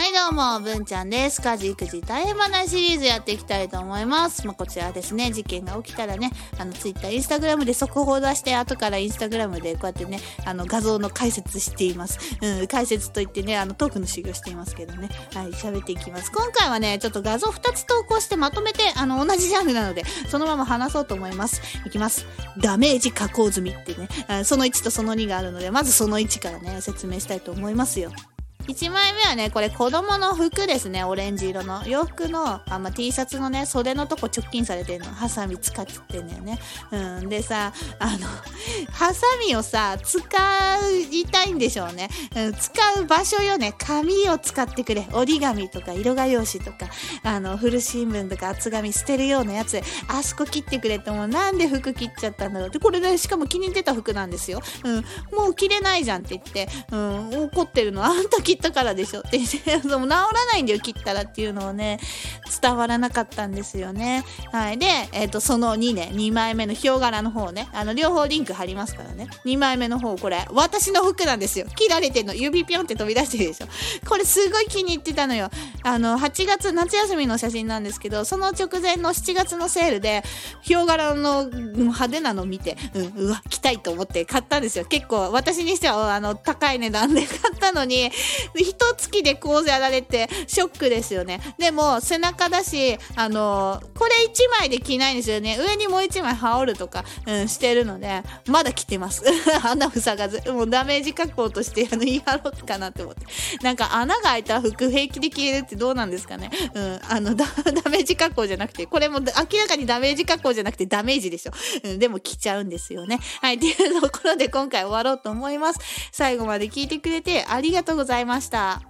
はいどうも、文ちゃんです。家事育児大変話シリーズやっていきたいと思います。まあ、こちらですね、事件が起きたらね、あの、ツイッター、インスタグラムで速報出して、後からインスタグラムでこうやってね、あの、画像の解説しています。うん、解説といってね、あの、トークの修行していますけどね。はい、喋っていきます。今回はね、ちょっと画像2つ投稿してまとめて、あの、同じジャンルなので、そのまま話そうと思います。いきます。ダメージ加工済みってね、その1とその2があるので、まずその1からね、説明したいと思いますよ。1枚目はね、これ子供の服ですね、オレンジ色の。洋服の、あまあ、T シャツのね、袖のとこ直近されてるの。ハサミ使ってんだよね。うん。でさ、あの、ハサミをさ、使いたいんでしょうね。うん、使う場所よね。紙を使ってくれ。折り紙とか、色画用紙とか、あの、古新聞とか厚紙捨てるようなやつ、あそこ切ってくれって、もうなんで服切っちゃったんだろうって。これね、しかも気に入ってた服なんですよ。うん。もう着れないじゃんって言って、うん、怒ってるの。あんた切ったからでしょって言って、も治らないんだよ、切ったらっていうのをね、伝わらなかったんですよね。はい。で、えっ、と、その2ね、2枚目のヒョウ柄の方ね、あの、両方リンク貼りますからね。2枚目の方、これ、私の服なんですよ。切られてんの、指ぴょんって飛び出してるでしょ。これすごい気に入ってたのよ。あの、8月、夏休みの写真なんですけど、その直前の7月のセールで、ヒョウ柄の派手なの見て、うん、うわ、着たいと思って買ったんですよ。結構、私にしては、あの、高い値段で 買ったのに、一月でこうやられて、ショックですよね。でも、背中だし、あの、これ1枚で着ないんですよね。上にもう1枚羽織るとか、うん、してるので、まだ着てます。穴塞がず。もうダメージ加工として、あの、言い張ろうかなって思って。なんか穴が開いた服平気で着れるってどうなんですかね。うん、あの、ダ ダメージ加工じゃなくて、これも明らかにダメージ加工じゃなくてダメージでしょ。うん、でも着ちゃうんですよね。はい、っていうところで今回終わろうと思います。最後まで聞いてくれてありがとうございました。